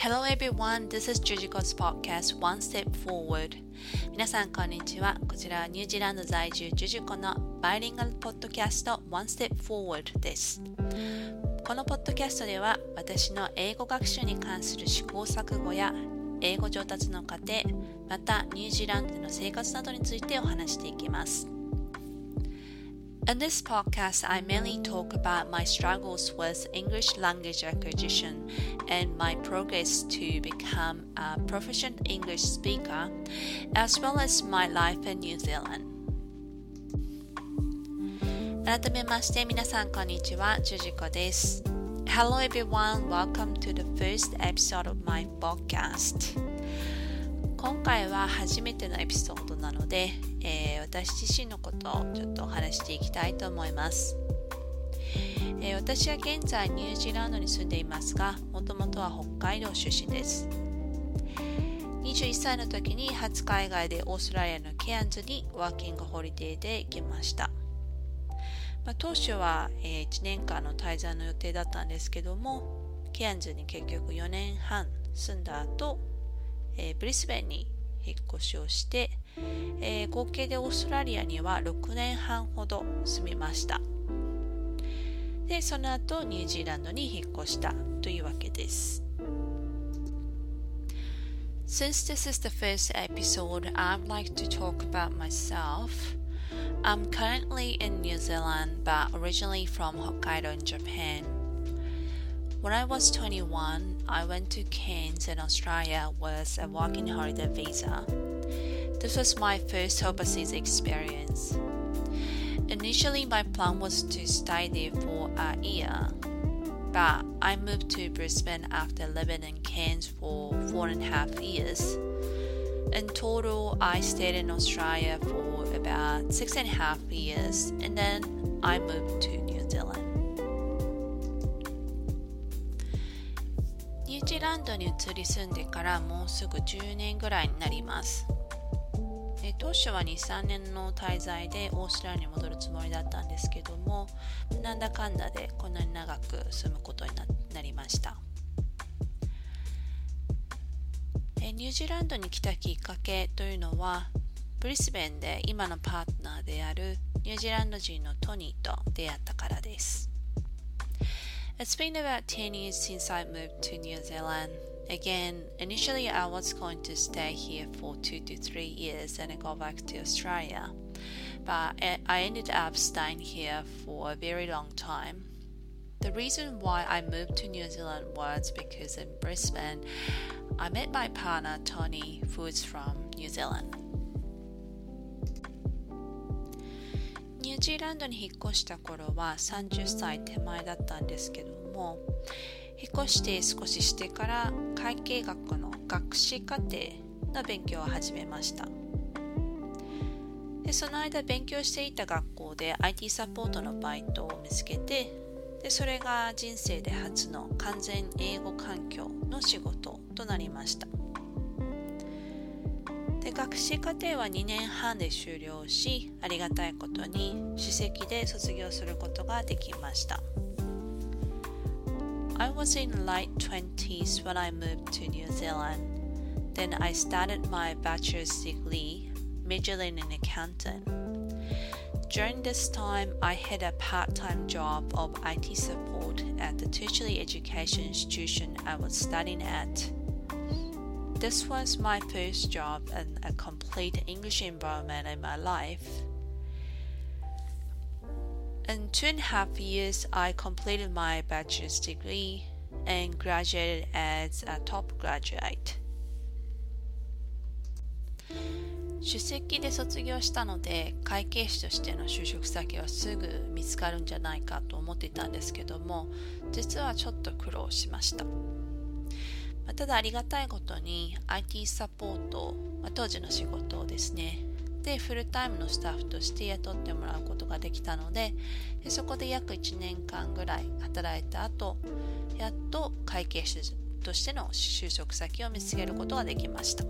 Hello everyone, this is Jujiko's podcast One Step Forward. 皆さんこんにちは。こちらはニュージーランド在住ジュジコのバイリンガルポッドキャスト One Step Forward です。このポッドキャストでは私の英語学習に関する試行錯誤や英語上達の過程またニュージーランドでの生活などについてお話していきます。In this podcast, I mainly talk about my struggles with English language acquisition and my progress to become a proficient English speaker, as well as my life in New Zealand. 改めまして皆さんこんにちは、ジュジコです。Hello everyone, welcome to the first episode of my podcast. 今回は初めてのエピソードなので、 えー、私自身のことをちょっとお話していきたいと思います、えー、私は現在ニュージーランドに住んでいますがもともとは北海道出身です。21歳の時に初海外でオーストラリアのケアンズにワーキングホリデーで行きました、まあ、当初は、えー、1年間の滞在の予定だったんですけどもケアンズに結局4年半住んだ後えー、ブリスベンに引っ越しをして、えー、合計でオーストラリアには6年半ほど住みましたでその後ニュージーランドに引っ越したというわけです Since this is the first episode, I'd like to talk about myself. I'm currently in New Zealand, but originally from Hokkaido in Japan. When I was 21, I went to Cairns in Australia with a working holiday visa. This was my first overseas experience. Initially, my plan was to stay there for a year, but I moved to Brisbane after living in Cairns for four and a half years. In total, I stayed in Australia for about six and a half years, and then I moved to New Zealand. ニュージーランドに移り住んでからもうすぐ10年ぐらいになります。当初は2、3年の滞在でオーストラリアに戻るつもりだったんですけども、なんだかんだでこんなに長く住むことになりました。ニュージーランドに来たきっかけというのは、ブリスベンで今のパートナーであるニュージーランド人のトニーと出会ったからです。It's been about 10 years since I moved to New Zealand. Again, initially I was going to stay here for 2 to 3 years and go back to Australia. But I ended up staying here for a very long time. The reason why I moved to New Zealand was because in Brisbane, I met my partner Tony, who is from New Zealand. ージーランドに引っ越した頃は30歳手前だったんですけども引っ越して少ししてから会計学の学士課程の勉強を始めました。でその間勉強していた学校で IT サポートのバイトを見つけてでそれが人生で初の完全英語環境の仕事となりました。で学士課程は2年半で終了しありがたいことに首席で卒業することができました I was in late 20s when I moved to New Zealand then I started my bachelor's degree majoring in accounting During this time, I had a part time job of IT support at the tertiary education institution I was studying at. This was my first job in a complete English environment in my life. In two and a half years, I completed my bachelor's degree and graduated as a top graduate. 出席で卒業したので会計士としての就職先はすぐ見つかるんじゃないかと思っていたんですけども実はちょっと苦労しました。まあ、ただありがたいことに IT サポート、まあ、当時の仕事をですねでフルタイムのスタッフとして雇ってもらうことができたのででそこで約1年間ぐらい働いた後やっと会計士としての就職先を見つけることができました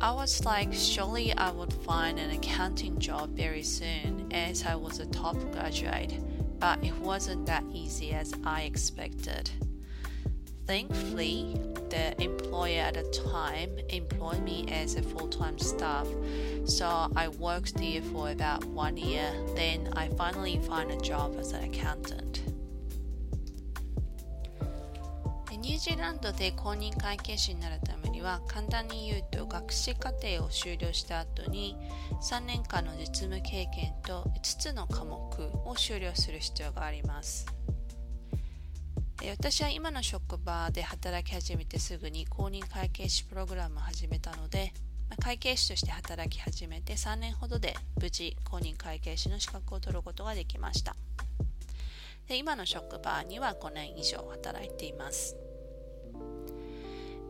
I was like, surely I would find an accounting job very soon as I was a top graduate, but it wasn't that easy as I expected. Thankfully, the employer at the time employed me as a full time staff. So I worked there for about one year. Then I finally found a job as an accountant. ニュージーランドで公認会計士になるためには簡単に言うと学士課程を修了した後に3年間の実務経験と5つの科目を修了する必要があります私は今の職場で働き始めてすぐに公認会計士プログラムを始めたので会計士として働き始めて3年ほどで無事公認会計士の資格を取ることができましたで今の職場には5年以上働いています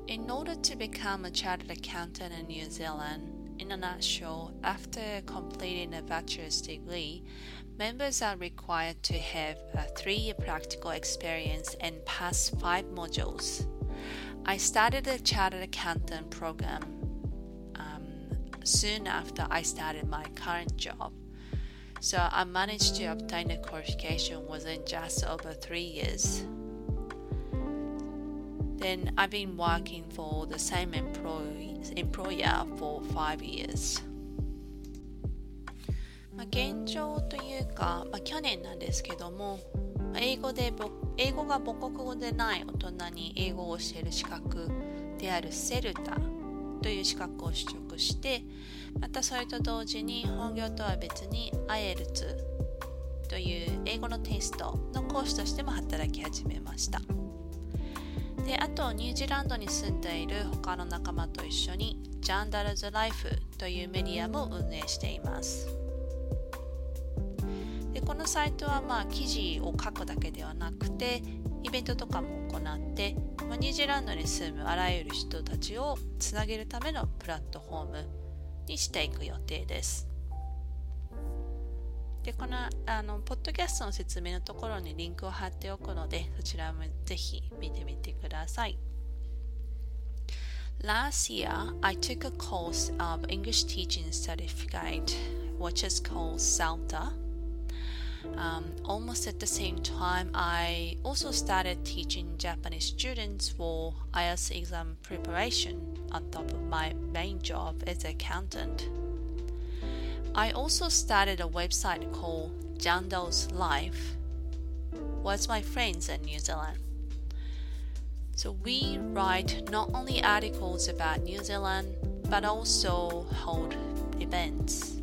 In order to become a chartered accountant in New Zealand, in a nutshell, after completing a bachelor's degree, Members are required to have a three year practical experience and pass five modules. I started the Chartered Accountant program um, soon after I started my current job. So I managed to obtain the qualification within just over three years. Then I've been working for the same employer for five years. まあ、現状というか、まあ、去年なんですけども英語で英語が母国語でない大人に英語を教える資格であるセルタという資格を取得してまたそれと同時に本業とは別に IELTS という英語のテストの講師としても働き始めました。であとニュージーランドに住んでいる他の仲間と一緒にジャンダルズ・ライフというメディアも運営しています。このサイトはまあ記事を書くだけではなくてイベントとかも行って、ニュージーランドに住むあらゆる人たちをつなげるためのプラットフォームにしていく予定です。で、このあのポッドキャストの説明のところにリンクを貼っておくので、そちらもぜひ見てみてください。Last year, I took a course of English Teaching Certificate, which is called SALTA. Um, almost at the same time, I also started teaching Japanese students for IELTS exam preparation on top of my main job as accountant. I also started a website called Jando's Life with my friends in New Zealand. So we write not only articles about New Zealand but also hold events.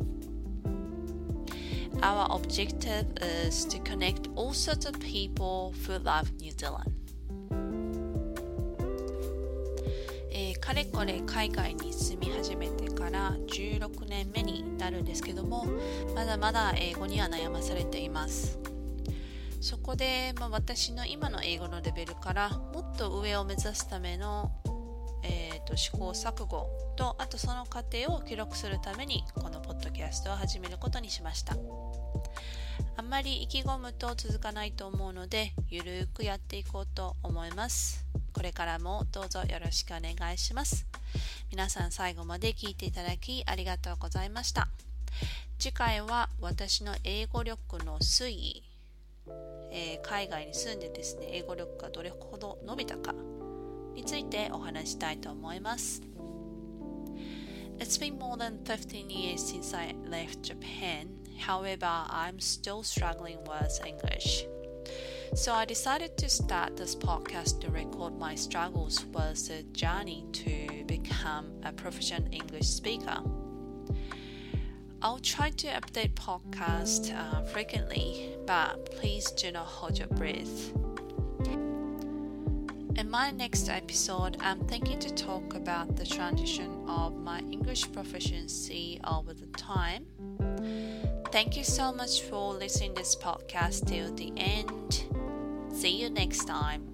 Our objective is to connect all sorts of people who love New Zealand. えー、かれこれ海外に住み始めてから16年目になるんですけどもまだまだ英語には悩まされていますそこで、まあ、私の今の英語のレベルからもっと上を目指すためのえーと、試行錯誤とあとその過程を記録するためにこのポッドキャストを始めることにしました。あんまり意気込むと続かないと思うのでゆるくやっていこうと思います。これからもどうぞよろしくお願いします。皆さん最後まで聞いていただきありがとうございました。次回は私の英語力の推移、えー、海外に住んでですね英語力がどれほど伸びたか。についてお話したいと思います。It's been more than 15 years since I left Japan. However, I'm still struggling with English. So I decided to start this podcast to record my struggles with the journey to become a professional English speaker. I'll try to update podcast uh, frequently, but please do not hold your breath. In my next episode, I'm thinking to talk about the transition of my English proficiency over the time. Thank you so much for listening this podcast till the end. See you next time.